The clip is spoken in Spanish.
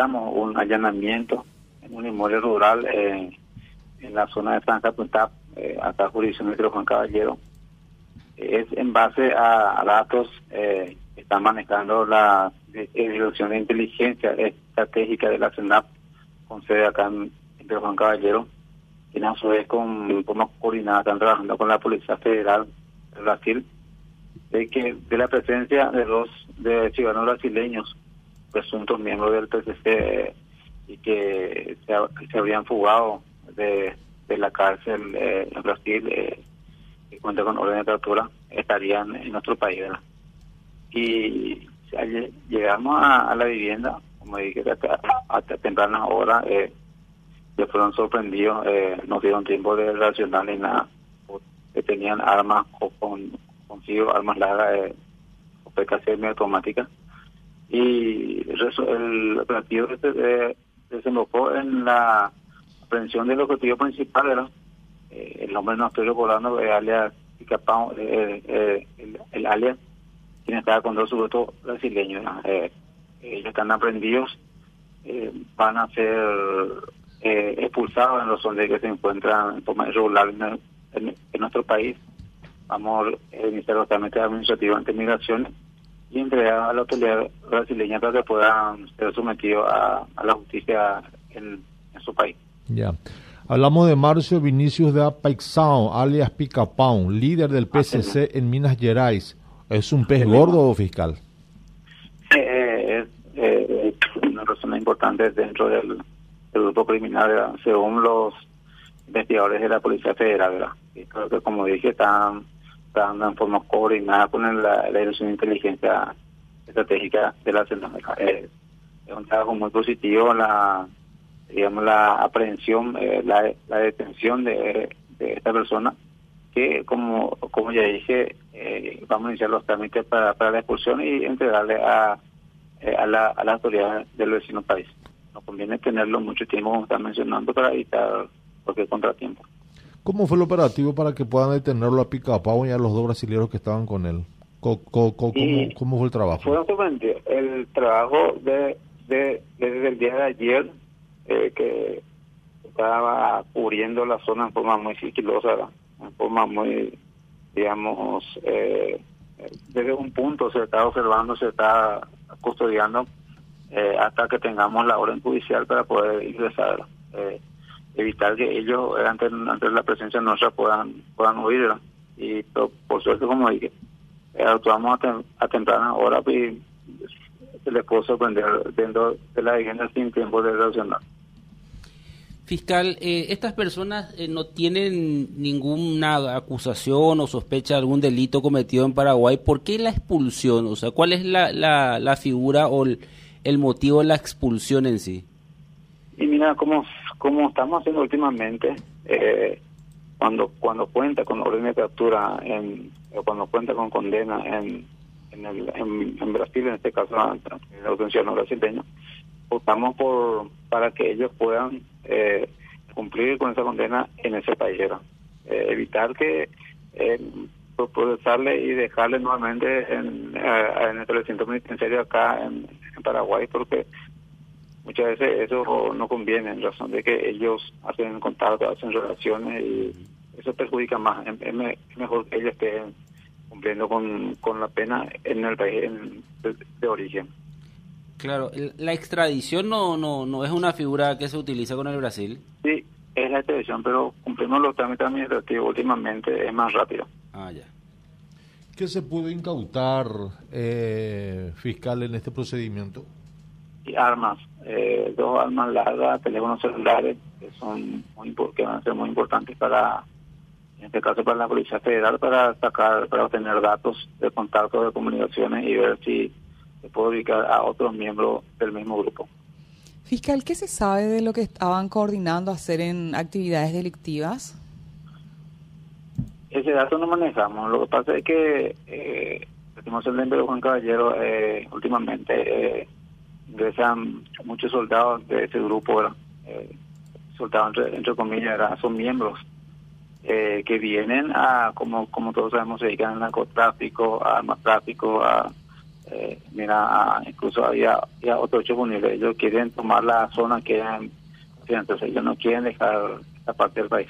Estamos un allanamiento en un inmueble rural en la zona de San Punta, eh, acá jurisdicción de Juan Caballero. Es en base a, datos eh, que está manejando la Dirección de Inteligencia Estratégica de la CENAP, con sede acá en, en Juan Caballero, que a su vez con forma coordinada están trabajando con la Policía Federal de Brasil, de que de la presencia de dos de ciudadanos brasileños, presuntos miembros del PCC, y que se, habrían fugado de, la cárcel eh, en Brasil, eh, cuenta con orden de captura, estarían en nuestro país. Y llegamos a, la vivienda, como dije, hasta, tempranas horas, eh, que fueron sorprendidos, eh, no dieron tiempo de reaccionar ni nada, que tenían armas o con, consigo armas largas, o PKC semiautomáticas, y el operativo se desembocó en la aprehensión del objetivo principal, era eh, el nombre no estoy recordando, el alias eh, eh, el, el, alias, quien estaba con dos sujetos brasileños, ellos están aprendidos, van a ser eh, expulsados en los zonas que se encuentran en forma irregular en, nuestro país. Vamos a iniciar los trámites administrativos ante migraciones y entregar a la autoridad brasileña para que puedan ser sometidos a, la justicia en, su país. Ya. Hablamos de Marcio Vinicius de Apaixão, alias Picapão, líder del PCC en Minas Gerais. ¿Es un pez gordo o fiscal? Eh, es una persona importante dentro del, el grupo criminal, según los investigadores de la Policía Federal, ¿verdad? Y creo que, como dije, están trabajando en forma coordinada con la, Dirección de Inteligencia Estratégica de la eh, es un trabajo muy positivo la digamos la aprehensión eh, la, detención de, esta persona que como como ya dije eh, vamos a iniciar los trámites para, para la expulsión y entregarle a, a la, a la autoridad del vecino país. Conviene tenerlo mucho tiempo, como está mencionando, para evitar cualquier contratiempo. ¿Cómo fue el operativo para que puedan detenerlo a Picapau y a los dos brasileños que estaban con él? ¿Cómo, fue el trabajo? Fue. El trabajo de, de, desde el día de ayer, eh, que estaba cubriendo la zona en forma muy sigilosa, en forma muy, digamos, eh, desde un punto se está observando, se está custodiando eh, hasta que tengamos la orden judicial para poder ingresar, eh, evitar que ellos ante, la presencia nuestra puedan puedan huir. Y por, suerte, como dije, eh, actuamos a, temprana hora y se les puede sorprender dentro de la vivienda sin tiempo de reaccionar. Fiscal, estas personas no tienen ninguna acusación o sospecha de algún delito cometido en Paraguay. ¿Por qué la expulsión? O sea, ¿cuál es la, la, la figura o el, el motivo de la expulsión en sí? Y mira, como, como estamos haciendo últimamente, eh, cuando cuando cuenta con orden de captura en, cuando cuenta con condena en, en, el, en, Brasil, en este caso en la audiencia no brasileña, optamos por para que ellos puedan eh, cumplir con esa condena en ese país. Eh, evitar que eh, procesarle y dejarle nuevamente en, en el recinto penitenciario acá en, Paraguay porque muchas veces eso no conviene en razón de que ellos hacen contacto, hacen relaciones y eso perjudica más. Es, mejor que ellos estén cumpliendo con, con la pena en el país de, origen. Claro, la extradición no, no, no es una figura que se utiliza con el Brasil. Sí, es la extradición, pero cumplimos los trámites administrativos últimamente, es más rápido. Ah, ya. ¿Qué se pudo incautar, eh, fiscal, en este procedimiento? Y armas, eh, dos armas largas, teléfonos celulares, que son muy, que van a ser muy importantes para, en este caso para la Policía Federal, para sacar, para obtener datos de contacto de comunicaciones y ver si se puede ubicar a otros miembros del mismo grupo. Fiscal, ¿qué se sabe de lo que estaban coordinando hacer en actividades delictivas? Ese dato no manejamos. Lo que pasa es que, eh, decimos el nombre de Juan Caballero, eh, últimamente eh, ingresan muchos soldados de ese grupo, eh, soldados entre, comillas, son miembros eh, que vienen a, como como todos sabemos, se dedican al narcotráfico, a armas tráfico, a eh, mira, incluso había, había otros ocho ellos quieren tomar la zona que entonces ellos no quieren dejar esta parte del país.